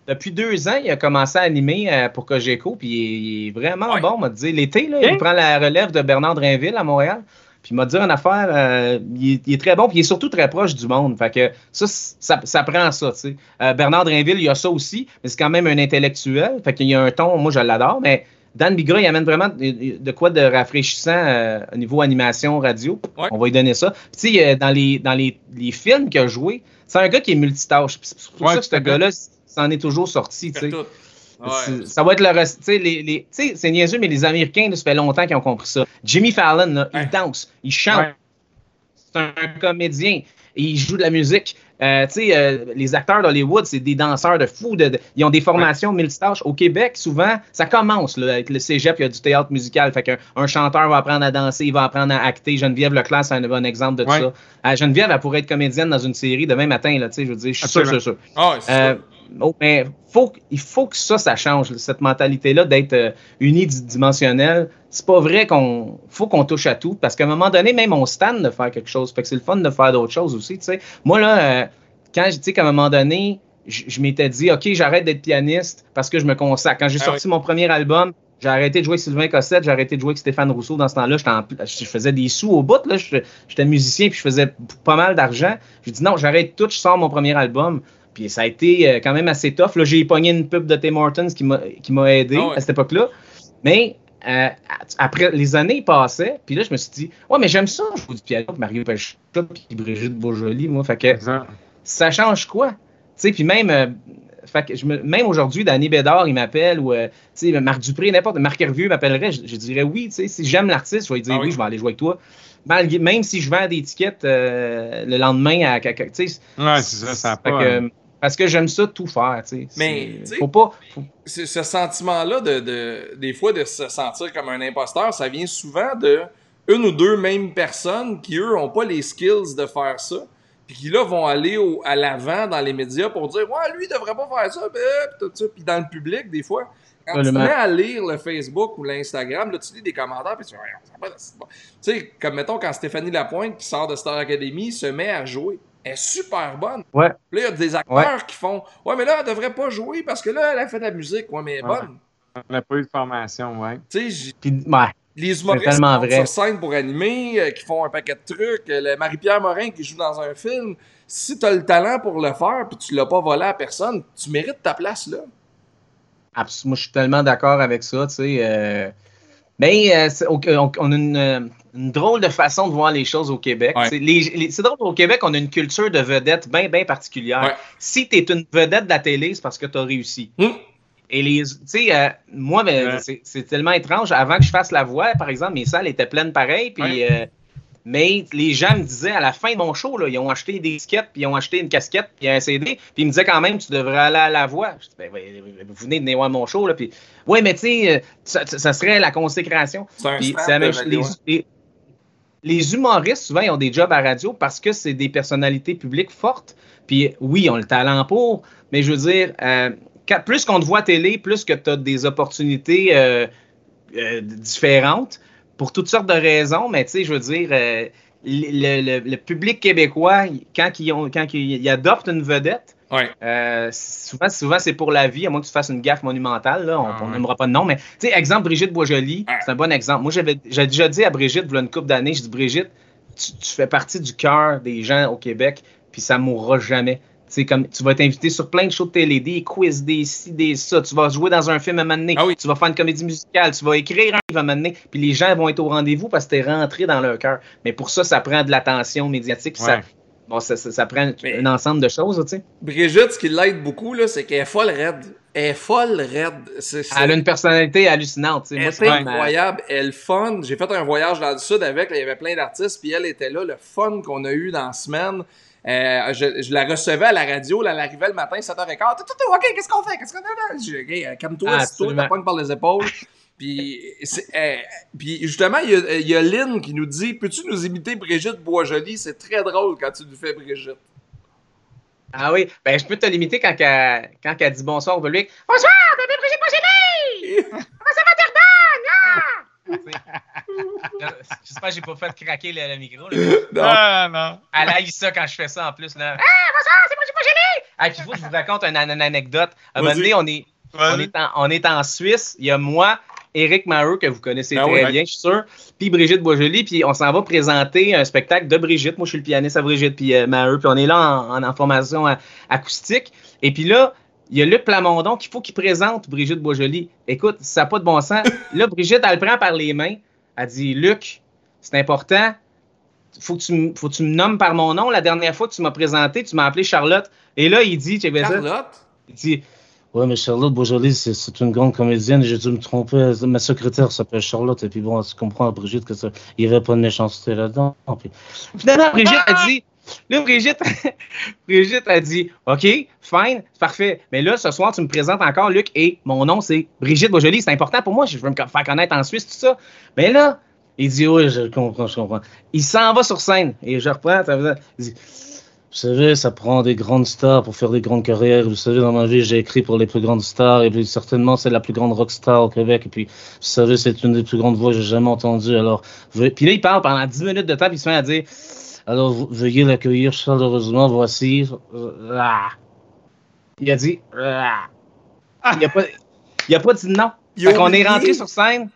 depuis deux ans, il a commencé à animer euh, pour Cogeco, puis il, est- il est vraiment Ouais. bon, m'a dit. L'été, là, Ok. il prend la relève de Bernard Drainville à Montréal. Puis il m'a dit une affaire, euh, il, est, il est très bon, puis il est surtout très proche du monde. Fait que ça, ça, ça prend ça, tu sais. Euh, Bernard Drainville, il a ça aussi, mais c'est quand même un intellectuel. Fait qu'il y a un ton, moi je l'adore, mais Dan Bigra, il amène vraiment de, de quoi de rafraîchissant euh, au niveau animation radio. Ouais. On va lui donner ça. Puis tu sais, dans, les, dans les, les films qu'il a joué, c'est un gars qui est multitâche. C'est pour Ouais, ça que ce gars-là, s'en est toujours sorti, tu sais. Ouais. Ça va être le reste. Tu les, c'est niaiseux, mais les Américains, là, ça fait longtemps qu'ils ont compris ça. Jimmy Fallon, là, Ouais. il danse, il chante. Ouais. C'est un, comédien. Il joue de la musique. Euh, tu sais, euh, les acteurs d'Hollywood, c'est des danseurs de fous. de- de- ils ont des formations multitâches. Au Québec, souvent, ça commence là, avec le cégep, il y a du théâtre musical. Fait qu'un un chanteur va apprendre à danser, il va apprendre à acter. Geneviève Leclerc, c'est un bon exemple de Ouais. ça. Euh, Geneviève, elle pourrait être comédienne dans une série demain matin. Là, je veux dire, je suis sûr, sûr, sûr. Ah, oh, mais faut, il faut que ça, ça change, cette mentalité-là d'être euh, unidimensionnel. C'est pas vrai qu'on faut qu'on touche à tout parce qu'à un moment donné, même on stand de faire quelque chose. Fait que c'est le fun de faire d'autres choses aussi. tu sais. Moi, là, euh, quand je dis qu'à un moment donné, je, je m'étais dit, OK, j'arrête d'être pianiste parce que je me consacre. Quand j'ai Ah sorti mon premier album, j'ai arrêté de jouer avec Sylvain Cossette, j'ai arrêté de jouer avec Stéphane Rousseau dans ce temps-là. Je faisais des sous au bout, J'étais musicien puis je faisais pas mal d'argent. J'ai dit non, j'arrête tout, je sors mon premier album. Puis ça a été euh, quand même assez tough. Là, j'ai pogné une pub de Tim Hortons qui m'a aidé Ah ouais. à cette époque-là. Mais euh, après, les années passaient, puis là, je me suis dit, ouais, mais j'aime ça, jouer du piano, puis Mario Pelchat, puis Brigitte Bourgeois, moi. Fait que Ça. ça change quoi? Tu sais, puis même, euh, fait que je me- même aujourd'hui, Danny Bédard, il m'appelle, ou euh, tu sais, Marc Dupré, n'importe, Marc Hervieux m'appellerait, je, je dirais oui, tu sais, si j'aime l'artiste, je vais lui dire Ah oui, oui. je vais aller jouer avec toi. Malgré- même si je vends des tickets le lendemain à quelqu'un, tu sais. Ouais, c'est ça, ça a fait pas. que, parce que j'aime ça tout faire, tu sais. Mais, tu Faut pas. faut- ce sentiment-là, de, de- des fois, de se sentir comme un imposteur, ça vient souvent de une ou deux mêmes personnes qui, eux, n'ont pas les skills de faire ça, puis qui, là, vont aller au- à l'avant dans les médias pour dire « Ouais, lui, il devrait pas faire ça, ben, puis tout ça. » Puis dans le public, des fois, quand tu te Absolument. mets à lire le Facebook ou l'Instagram, là, tu lis des commentaires, puis tu dis Ouais, ça a pas de- c'est bon. Tu sais, comme mettons, quand Stéphanie Lapointe, qui sort de Star Academy, se met à jouer, est super bonne. Ouais. Puis là, il y a des acteurs qui font Ouais, mais là, elle devrait pas jouer parce que là, elle a fait de la musique. Ouais, mais elle est bonne. On n'a pas eu de formation, ouais. Tu sais, ouais. les humoristes qui vrai. sur scène pour animer, euh, qui font un paquet de trucs, euh, Marie-Pierre Morin qui joue dans un film, si tu as le talent pour le faire puis tu l'as pas volé à personne, tu mérites ta place là. Abs- Moi, je suis tellement d'accord avec ça, tu sais. euh, Mais euh, on, on- on a une, euh, une drôle de façon de voir les choses au Québec. Ouais. C'est les- les- c'est drôle, au Québec, on a une culture de vedette bien, bien particulière. Ouais. Si tu es une vedette de la télé, c'est parce que tu as réussi. Hum. Et les, tu sais, euh, moi, ben, Ouais. c'est- c'est tellement étrange. Avant que je fasse la voix, par exemple, mes salles étaient pleines pareil. Puis, euh, mais les gens me disaient à la fin de mon show, là, ils ont acheté des disquettes, puis ils ont acheté une casquette, puis un CD, puis ils me disaient quand même, tu devrais aller à la voix. Je dis, ben, ouais, vous venez de venir voir mon show, là, puis oui, mais tu sais, euh, ça, ça serait la consécration. C'est un Puis strap c'est la de même chose. radio, Les, les- les humoristes, souvent, ils ont des jobs à radio parce que c'est des personnalités publiques fortes. Puis oui, ils ont le talent pour, mais je veux dire, euh, plus qu'on te voit à télé, plus que tu as des opportunités euh, euh, différentes pour toutes sortes de raisons, mais tu sais, je veux dire, le, le- le public québécois, quand ils, ont, quand ils, adoptent une vedette, Ouais. euh, souvent, souvent c'est pour la vie, à moins que tu fasses une gaffe monumentale. Là, on Ah, ouais. n'aimera pas de nom, mais tu sais, exemple, Brigitte Boisjoli, Ouais. c'est un bon exemple. Moi, j'avais j'ai déjà dit à Brigitte, il y a une couple d'années, je dis Brigitte, tu, tu fais partie du cœur des gens au Québec, puis ça mourra jamais. Comme tu vas être invité sur plein de shows de télé, des quiz, des ci, des ça. Tu vas jouer dans un film à un moment donné. Ah oui. Tu vas faire une comédie musicale. Tu vas écrire un livre à un moment donné. Puis les gens vont être au rendez-vous parce que t'es rentré dans leur cœur. Mais pour ça, ça prend de l'attention médiatique. Ça, bon, ça, ça, ça prend Mais- un ensemble de choses, tu sais. Brigitte, ce qui l'aide beaucoup, là, c'est qu'elle est folle raide. Elle est folle raide. Elle a une personnalité hallucinante. elle c'est incroyable. Elle est fun. J'ai fait un voyage dans le sud avec. là, il y avait plein d'artistes. Puis elle était là. Le fun qu'on a eu dans la semaine. Euh, je, je la recevais à la radio. Là, elle arrivait le matin, 7h15. Tout, tout, tout, OK, qu'est-ce qu'on fait? Qu'est-ce qu'on a là? J'ai dit, OK, calme-toi, Ah, absolument. t'as pogne par les épaules. Puis, euh, puis justement, il y, a, il y a Lynn qui nous dit Peux-tu nous imiter Brigitte Boisjoli? C'est très drôle quand tu nous fais Brigitte. Ah oui, ben je peux te limiter quand elle, quand elle dit bonsoir au public. Bonsoir, bébé Brigitte Boisjoli! J'espère que j'ai pas fait craquer le, le micro. Là. Non. Ah, non. Elle haït ça quand je fais ça en plus. Là. Ah, bonsoir, c'est Brigitte Boisjoli! Ah, puis il faut que je vous raconte une, une anecdote. À un moment donné, on est, on, est en, on est en Suisse. Il y a moi, Éric Maheu, que vous connaissez Ah très bien, je suis sûr, puis Brigitte Boisjoli, puis on s'en va présenter un spectacle de Brigitte. Moi, je suis le pianiste à Brigitte, puis euh, Maheu, puis on est là en, en, en formation a- acoustique. Et puis là, il y a Luc Plamondon qu'il faut qu'il présente Brigitte Boisjoli. Écoute, ça n'a pas de bon sens. Là, Brigitte, elle le prend par les mains. Elle dit Luc, c'est important. Faut que, tu, faut que tu me nommes par mon nom. La dernière fois que tu m'as présenté, tu m'as appelé Charlotte. Et là, il dit, tu sais, ça, Charlotte? il dit Ouais, mais Charlotte Bourgeois, c'est c'est une grande comédienne. J'ai dû me tromper. Ma secrétaire s'appelle Charlotte. Et puis bon, tu comprends, Brigitte, que ça, il n'y avait pas de méchanceté là-dedans. Puis, Finalement, Brigitte a dit. Là, Brigitte, Brigitte a dit OK, fine, parfait. Mais là, ce soir, tu me présentes encore, Luc, et mon nom, c'est Brigitte Boisjoli. C'est important pour moi. Je veux me faire connaître en Suisse, tout ça. Mais là, il dit Oui, je comprends, je comprends. Il s'en va sur scène. Et je reprends. Il dit vous savez, ça prend des grandes stars pour faire des grandes carrières. Vous savez, dans ma vie, j'ai écrit pour les plus grandes stars. Et puis, certainement, c'est la plus grande rockstar au Québec. Et puis, vous savez, c'est une des plus grandes voix que j'ai jamais entendues. Alors, veuillez- Puis là, il parle pendant 10 minutes de temps, puis il se met à dire alors veuillez l'accueillir chaleureusement. Voici. euh, Ah. Il a dit Ah. Il a pas, il a pas dit non. Fait qu'on est rentré sur scène.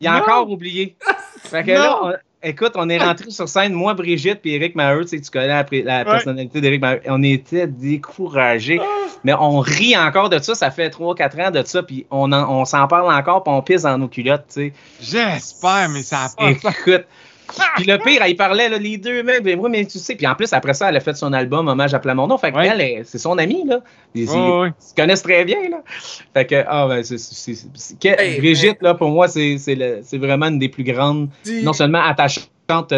Il a Non. encore oublié. Fait que là, on- écoute, on est rentré sur scène, moi, Brigitte, puis Eric Maheu, tu sais, tu connais la, personnalité d'Éric Maheu. On était découragés. Mais on rit encore de ça. Ça fait 3-4 ans de ça, puis on, en- on s'en parle encore, puis on pisse dans nos culottes, tu sais. J'espère, mais ça a pas. Écoute. Puis le pire, il parlait là, les deux mecs, oui, mais tu sais. Puis en plus, après ça, elle a fait son album Hommage à Plamondon. Fait Ouais. qu'elle, elle, c'est son amie, là. Ils, Ouais, ouais. ils se connaissent très bien, là. Fait que, ah, ben, c'est. que- Brigitte, là, pour moi, c'est c'est le- c'est vraiment une des plus grandes, Dis- non seulement attachantes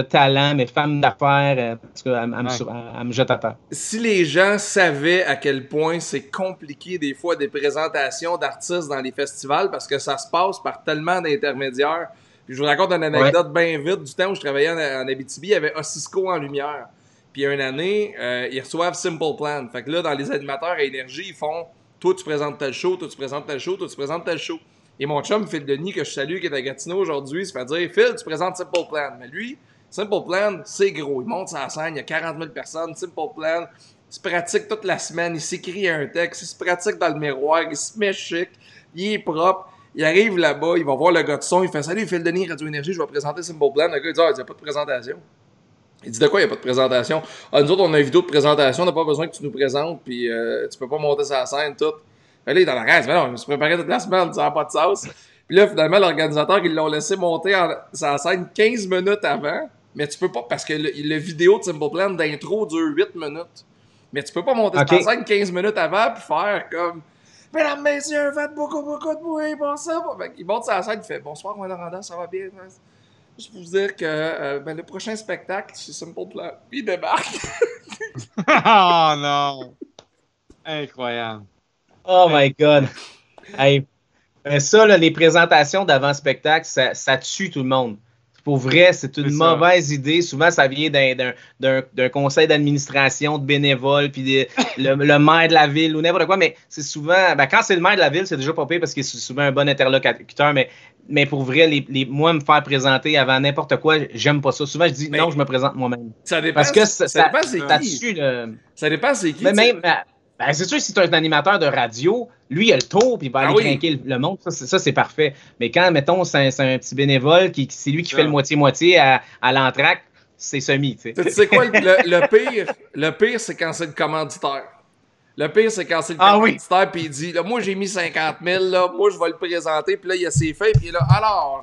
talent, mais femme d'affaires. euh, parce qu'elle elle, me Ouais. sur- elle- elle me jette à terre. si les gens savaient à quel point c'est compliqué des fois des présentations d'artistes dans les festivals parce que ça se passe par tellement d'intermédiaires. Puis je vous raconte une anecdote bien vite du temps où je travaillais en, en Abitibi, il y avait Osisco en lumière. Puis une année, euh, ils reçoivent Simple Plan. Fait que là, dans les animateurs à énergie, ils font Toi, tu présentes tel show, toi, tu présentes tel show, toi, tu présentes tel show. Et mon chum, Phil Denis, que je salue, qui est à Gatineau aujourd'hui, se fait dire Phil, tu présentes Simple Plan. Mais lui, Simple Plan, c'est gros. Il monte sa scène, il y a 40 000 personnes. Simple Plan, il se pratique toute la semaine, il s'écrit un texte, il se pratique dans le miroir, il se met chic, il est propre. Il arrive là-bas, il va voir le gars de son, il fait Salut Phil Denis, Radio Énergie, je vais présenter Simple Plan. Le gars, il dit Ah, il n'y a pas de présentation. Il dit de quoi il n'y a pas de présentation? Ah, nous autres, on a une vidéo de présentation, on n'a pas besoin que tu nous présentes, puis euh, tu peux pas monter sa scène, tout. Fait là, il est dans la reste, mais non, je me suis préparé toute la semaine, ça n'a pas de sens. Puis là, finalement, l'organisateur, ils l'ont laissé monter en, sa scène 15 minutes avant, mais tu peux pas, parce que le, le vidéo de Simple Plan d'intro dure 8 minutes. Mais tu peux pas monter Ok. sa scène 15 minutes avant, puis faire comme. Mesdames, messieurs, faites beaucoup, beaucoup de bruit pour ça. Fait qu'il monte sa scène, il fait Bonsoir, Roland Randall, ça va bien? Juste pour vous dire que euh, ben, le prochain spectacle, c'est Simple Plan. Puis il débarque. oh non! Incroyable. Oh my God. Hey. Ben ça, là, les présentations d'avant-spectacle, ça, ça tue tout le monde. Pour vrai, c'est une mauvaise idée. Souvent, ça vient d'un- d'un- d'un d'un conseil d'administration, de bénévoles, puis des- le, le maire de la ville ou n'importe quoi. Mais c'est souvent, ben, quand c'est le maire de la ville, c'est déjà pas pire parce qu'il est souvent un bon interlocuteur. Mais, mais pour vrai, les, les- moi, me faire présenter avant n'importe quoi, j'aime pas ça. Souvent, je dis Mais- non, je me présente moi-même. Ça dépend. Parce que ça, ça, dépend c'est ça qui. le. Ça dépend c'est qui. Mais même, ben, c'est sûr, si tu es un animateur de radio, lui, il a le tour, puis il va Ah aller oui. craquer le, le monde. Ça, c'est- Ça, c'est parfait. Mais quand, mettons, c'est un, c'est un petit bénévole, qui, c'est lui qui Ça. fait le moitié-moitié à, à l'entraque, c'est semi, tu sais. Tu sais quoi, le, pire, le pire, c'est quand c'est le commanditaire. Le pire, c'est quand c'est le Ah oui. commanditaire, puis il dit, là, moi, j'ai mis 50 000, là, moi, je vais le présenter, puis là, il y a ses feuilles, puis là, alors,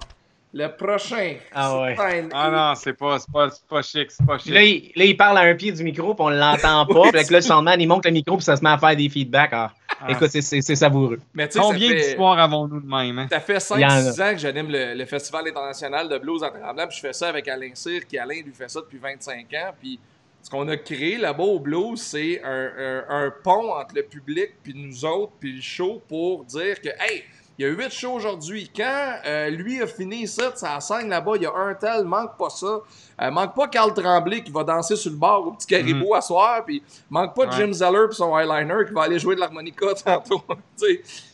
le prochain. Ah ouais. Ah non, c'est pas, c'est pas, c'est pas chic, c'est pas chic. là, il, là, il parle à un pied du micro, puis on l'entend pas. Puis là, le soundman, il monte le micro, puis ça se met à faire des feedbacks. Ah, Ah. Écoute, c'est- c'est c'est savoureux. Mais tu sais, ça Combien fait, d'histoires avons-nous de même? Hein? ça fait Il y en a. 5-6 ans que j'anime le, le Festival international de blues en Tremblant, puis je fais ça avec Alain Cyr, qui Alain lui fait ça depuis 25 ans, puis ce qu'on a créé là-bas au blues, c'est un, un- un pont entre le public, puis nous autres, puis le show, pour dire que, hey, il y a 8 shows aujourd'hui. Quand euh, lui a fini ça, sa scène là-bas, il y a un tel, manque pas ça. Euh, manque pas Carl Tremblay qui va danser sur le bar au petit caribou à soir, puis manque pas Ouais. Jim Zeller puis son eyeliner qui va aller jouer de l'harmonica tantôt.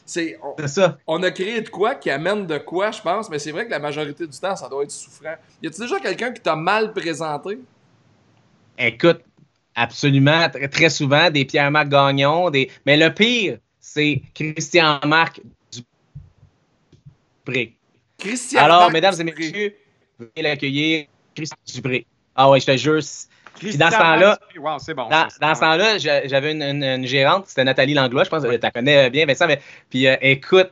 C'est, on, ça. on a créé de quoi qui amène de quoi, je pense, mais c'est vrai que la majorité du temps, ça doit être souffrant. Y a-tu déjà quelqu'un qui t'a mal présenté? Écoute, absolument, tr- très souvent, des Pierre-Marc Gagnon. Des... Mais le pire, c'est Christian-Marc Dupré. Christian. Alors, Marc mesdames et messieurs, veuillez l'accueillir, Christian Dupré. Ah ouais, je te jure. Christian dans ce temps-là- Wow, bon. Dans, ce temps-là, j'a- j'avais une, une- une gérante, c'était Nathalie Langlois, je pense que tu la connais bien, Vincent. Mais, puis euh, écoute,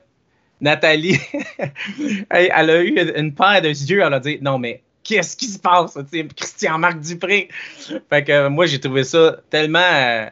Nathalie, elle, elle a eu une paire de yeux, elle a dit Non, mais qu'est-ce qui se passe? Tu sais, Christian-Marc Dupré? Fait que euh, moi, j'ai trouvé ça tellement. euh,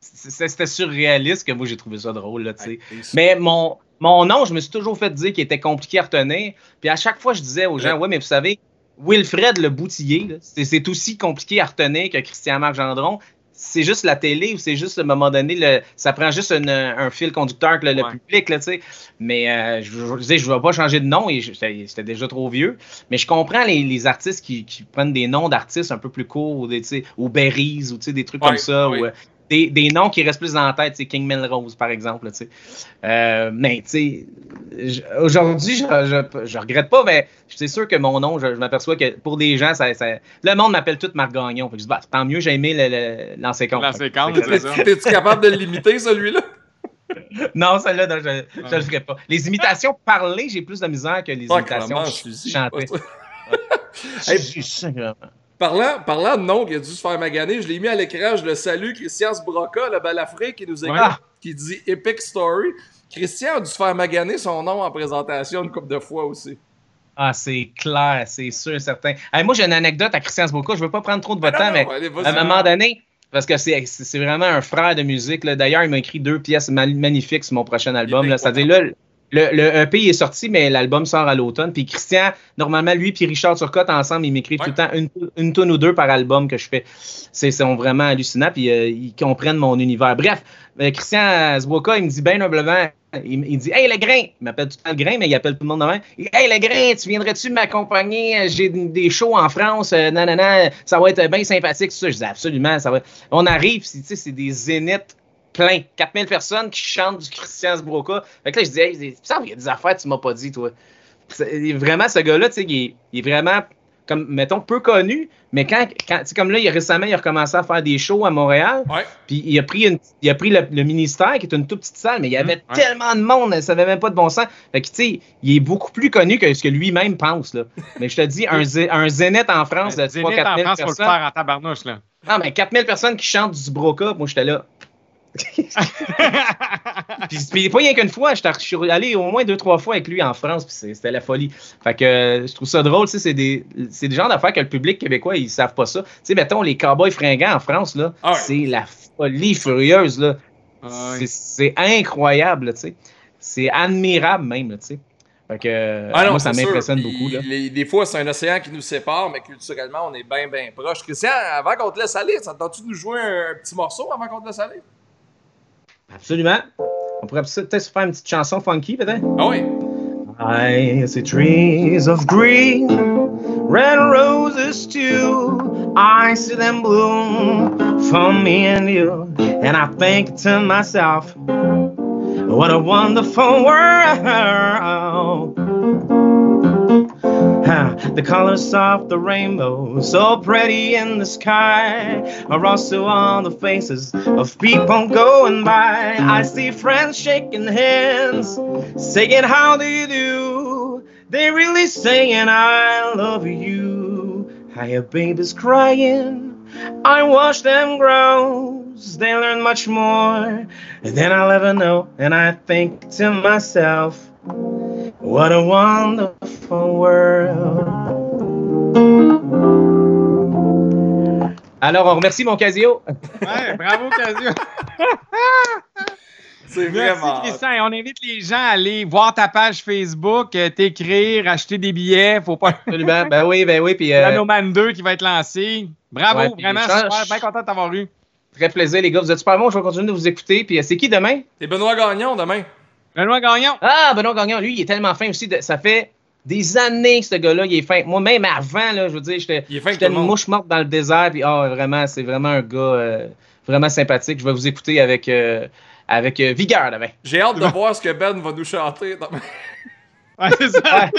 c'était surréaliste que moi, j'ai trouvé ça drôle. Là, tu sais. Mais mon, mon nom, je me suis toujours fait dire qu'il était compliqué à retenir. Puis à chaque fois, je disais aux gens, ouais, mais vous savez, Wilfred le Boutillier, c'est aussi compliqué à retenir que Christian-Marc Gendron. C'est juste la télé ou c'est juste à un moment donné, le, ça prend juste une- un fil conducteur que le, public, là, tu sais. Mais euh, je, je disais, je ne vais pas changer de nom et j'étais déjà trop vieux. Mais je comprends les, les artistes qui, qui prennent des noms d'artistes un peu plus courts, ou, des, tu sais, ou Berries, ou tu sais, des trucs Ouais, comme ça. ouais. ou, euh, des, des noms qui restent plus dans la tête, c'est King Melrose, par exemple. là, tu sais. Euh, mais, tu sais, j- aujourd'hui, je, je, je regrette pas, mais c'est sûr que mon nom, je, je m'aperçois que pour des gens, ça, ça- le monde m'appelle tout Marc Gagnon. Fait que je dis, bah, tant mieux, j'ai aimé le, le, lancer compte. Lancer compte, c'est ça. T'es-tu capable de l'imiter, celui-là? Non, celle-là, non, je ne le ferai pas. Les imitations parlées, j'ai plus de misère que les Ah, imitations je suis chantées. Hey, Je- Parlant, parlant de nom qui a dû se faire maganer, je l'ai mis à l'écran, je le salue, Christian Sbroca, le balafré qui nous écoute, qui dit Epic Story. Christian a dû se faire maganer son nom en présentation une couple de fois aussi. Ah, c'est clair, c'est sûr, certain. Moi, j'ai une anecdote à Christian Sboka. Je ne veux pas prendre trop de votre Ah, temps, non, mais allez, à un moment donné, parce que c'est vraiment un frère de musique. là. D'ailleurs, il m'a écrit deux pièces ma- magnifiques sur mon prochain album. C'est-à-dire, là, le, le EP est sorti, mais l'album sort à l'automne. Puis Christian, normalement, lui puis Richard Turcotte, ensemble, ils m'écrivent Ouais. tout le temps une, une tonne ou deux par album que je fais. C'est vraiment hallucinants, puis euh, ils comprennent mon univers. Bref, euh, Christian Zwoka, il me dit bien humblement, il, dit Hey le grain, il m'appelle tout le temps le grain, mais il appelle tout le monde de même. Il dit, Hey le grain, tu viendrais-tu m'accompagner? J'ai des shows en France, euh, nanana, ça va être bien sympathique, tout ça. Je dis absolument, ça va. On arrive, tu sais, c'est des zéniths pleins. 4000 personnes qui chantent du Christian Zbroca. Fait que là, je dis, hey, il y a des affaires que tu m'as pas dit, toi. Vraiment, ce gars-là, tu sais, il, est- il est vraiment, comme, mettons, peu connu, mais quand, quand tu sais, comme là, il a récemment, il a recommencé à faire des shows à Montréal, Ouais. puis il a pris, une, il a pris le, le ministère, qui est une toute petite salle, mais il y avait ouais. tellement de monde, ça n'avait même pas de bon sens. Fait que, tu sais, il est beaucoup plus connu que ce que lui-même pense, là. Mais je te dis, un, un zénith en France de 3 Zénith 4 en 000 France, faut le personnes. faire en tabarnouche, là. Non, mais 4000 personnes qui chantent du Broca, moi, j'étais là. Puis, puis pas rien qu'une fois, j'étais- je suis allé au moins deux, trois fois avec lui en France, puis c'était la folie. Fait que euh, je trouve ça drôle, tu sais, c'est des, c'est des genres d'affaires que le public québécois, ils savent pas ça. Tu sais, mettons, les cowboys fringants en France, là, Ah c'est la folie furieuse, là. Ah C'est- incroyable, tu sais. C'est admirable même, tu sais. Fait que Ah non, moi, ça m'impressionne beaucoup, là. les- des fois, c'est un océan qui nous sépare, mais culturellement, on est bien, bien proche. Christian, avant qu'on te laisse aller, ça tente-tu de nous jouer un, un petit morceau avant qu'on te laisse aller? Absolument. On pourrait peut-être faire une petite chanson funky, peut-être? Ah oui. I see trees of green, red roses too. I see them bloom for me and you, and I think to myself, what a wonderful world. The colors of the rainbow, so pretty in the sky, are also on the faces of people going by. I see friends shaking hands, saying, How do you do? They're really saying, I love you. I hear babies crying. I watch them grow. They learn much more than I'll ever know. And I think to myself, what a wonderful world. Alors, on remercie mon Casio. Ouais, bravo, Casio. C'est Merci, vraiment. Christian. Et on invite les gens à aller voir ta page Facebook, euh, t'écrire, acheter des billets. Faut pas. Absolument. Ben oui, ben oui. Puis, euh, Nanoman 2 qui va être lancé. Bravo, Ouais, vraiment super. Bien content de t'avoir eu. très plaisir, les gars. Vous êtes super bons. Je vais continuer de vous écouter. Puis, euh, c'est qui demain? C'est Benoît Gagnon demain. Benoît Gagnon. Ah, Benoît Gagnon, lui, il est tellement fin aussi. de- ça fait des années que ce gars-là, il est fin. Moi, même avant, là, je veux dire, j'étais une mouche morte dans le désert. Puis, ah, vraiment, c'est vraiment un gars euh, vraiment sympathique. Je vais vous écouter avec, euh, avec euh, vigueur demain. J'ai hâte de voir ce que Ben va nous chanter. Ouais, c'est ça.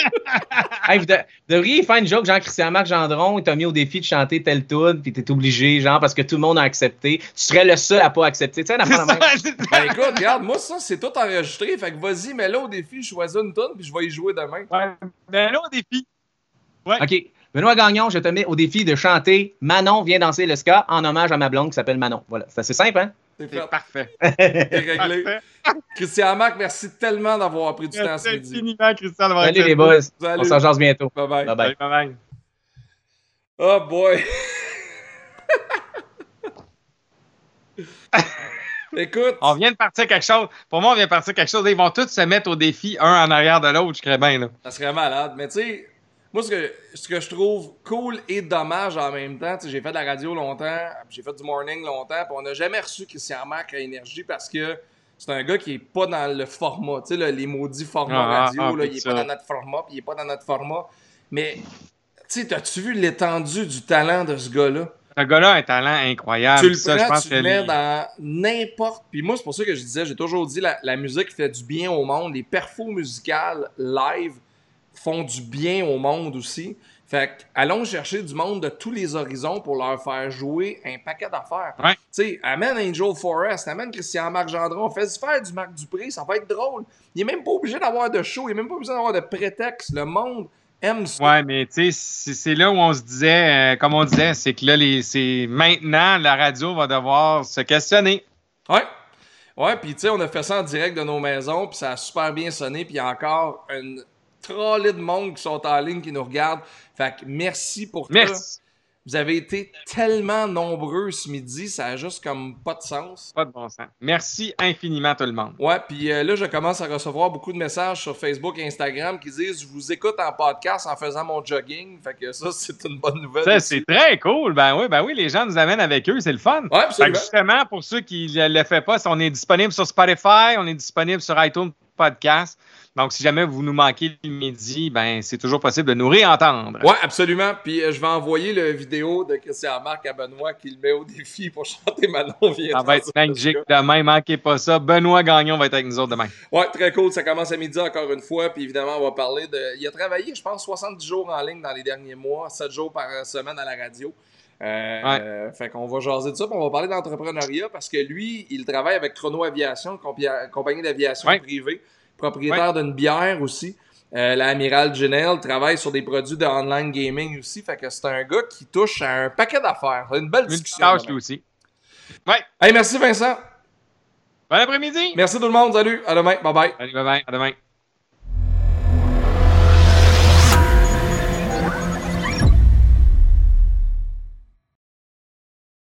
Hey, vous de- devriez faire une joke, genre Christian-Marc Gendron, il t'a mis au défi de chanter tel tune, puis t'es obligé, genre, parce que tout le monde a accepté. Tu serais le seul à pas accepter. Tu sais, ça, même. Ben écoute, regarde, moi ça c'est tout enregistré. Fait que vas-y, mets-le au défi, je choisis une tonne puis je vais y jouer demain. Ouais. Là, au défi. OK. Benoît Gagnon, je te mets au défi de chanter Manon vient danser le ska en hommage à ma blonde qui s'appelle Manon. Voilà. C'est assez simple, hein? C'est C'est fait. parfait. C'est réglé. Parfait. Christian Marc, merci tellement d'avoir pris du temps Merci ce midi. infiniment, Christian, d'avoir Salut été les boys. Salut. On s'en jase bientôt. Bye bye. Bye bye. Oh boy. Écoute, On vient de partir quelque chose. Pour moi, on vient de partir quelque chose. Ils vont tous se mettre au défi, un en arrière de l'autre. Je crée bien, là. ça serait malade. Mais tu sais, moi, ce que, ce que je trouve cool et dommage en même temps, tu sais, j'ai fait de la radio longtemps, j'ai fait du morning longtemps, puis on n'a jamais reçu Christian Marc à Énergie parce que c'est un gars qui est pas dans le format, tu sais, là, les maudits formats Ah, radio, ah, là, ah, il est ça. pas dans notre format, puis il est pas dans notre format. Mais, tu sais, t'as-tu vu l'étendue du talent de ce gars-là? Ce gars-là a un talent incroyable. tu le ça, prends, je pense tu que le mets dans n'importe. Puis moi, c'est pour ça que je disais, j'ai toujours dit, la, la musique fait du bien au monde. Les perfos musicales live font du bien au monde aussi. Fait que, allons chercher du monde de tous les horizons pour leur faire jouer un paquet d'affaires. Ouais. Tu sais, amène Angel Forest, amène Christian Marc Gendron, fais-y faire du Marc Dupré, ça va être drôle. Il est même pas obligé d'avoir de show, il est même pas obligé d'avoir de prétexte. Le monde aime ça. Ouais, mais tu sais, c'est là où on se disait, euh, comme on disait, c'est que là, les- c'est maintenant, la radio va devoir se questionner. Ouais. Ouais, puis tu sais, on a fait ça en direct de nos maisons, puis ça a super bien sonné, puis il y a encore une trolley de monde qui sont en ligne, qui nous regardent. Fait que merci pour ça. Merci. Vous avez été tellement nombreux ce midi, ça a juste comme pas de sens. Pas de bon sens. Merci infiniment, tout le monde. Ouais, puis euh, là, je commence à recevoir beaucoup de messages sur Facebook et Instagram qui disent Je vous écoute en podcast en faisant mon jogging. Fait que ça, c'est une bonne nouvelle. Ça, c'est très cool. Ben oui, ben oui, les gens nous amènent avec eux, c'est le fun. Ouais, Fait que absolument. justement, pour ceux qui ne le font pas, on est disponible sur Spotify, on est disponible sur iTunes Podcast. Donc, si jamais vous nous manquez le midi, ben c'est toujours possible de nous réentendre. Ouais, absolument. Puis euh, je vais envoyer le vidéo de Christian Marc à Benoît qui le met au défi pour chanter Manon vient Ça va être magique demain, manquez pas ça. Benoît Gagnon va être avec nous autres demain. Ouais, très cool. Ça commence à midi encore une fois. Puis évidemment, on va parler de. Il a travaillé, je pense, 70 jours en ligne dans les derniers mois, 7 jours par semaine à la radio. Euh, Ouais. euh, fait qu'on va jaser de ça. Puis on va parler d'entrepreneuriat parce que lui, il travaille avec Chrono Aviation, compagnie d'aviation Ouais. privée, propriétaire d'une bière aussi. Euh, L'amiral Janelle travaille sur des produits de online gaming aussi. Fait que c'est un gars qui touche à un paquet d'affaires. Une belle Une discussion. tâche, demain. lui aussi. Ouais. Hey, merci Vincent. Bon après-midi. Merci tout le monde. Salut. À demain. Bye bye. Allez, bye bye. À demain.